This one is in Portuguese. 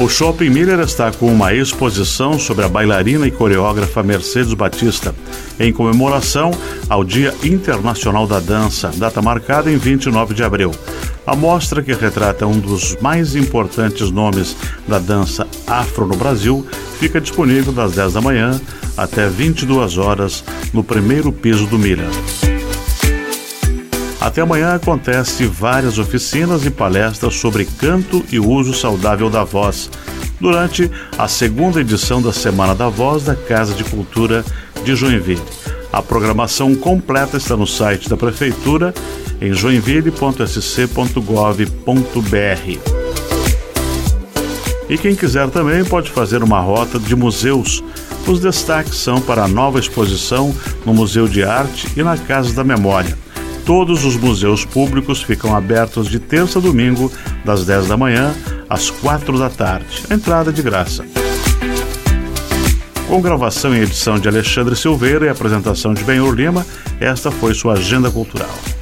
O Shopping Miller está com uma exposição sobre a bailarina e coreógrafa Mercedes Batista, em comemoração ao Dia Internacional da Dança, data marcada em 29 de abril. A mostra, que retrata um dos mais importantes nomes da dança afro no Brasil, fica disponível das 10 da manhã até 22 horas no primeiro piso do Miller. Até amanhã acontece várias oficinas e palestras sobre canto e uso saudável da voz, durante a segunda edição da Semana da Voz da Casa de Cultura de Joinville. A programação completa está no site da Prefeitura em joinville.sc.gov.br. E quem quiser também pode fazer uma rota de museus. Os destaques são para a nova exposição no Museu de Arte e na Casa da Memória. Todos os museus públicos ficam abertos de terça a domingo, das 10 da manhã às 4 da tarde. A entrada é de graça. Com gravação e edição de Alexandre Silveira e apresentação de Benhor Lima, esta foi sua agenda cultural.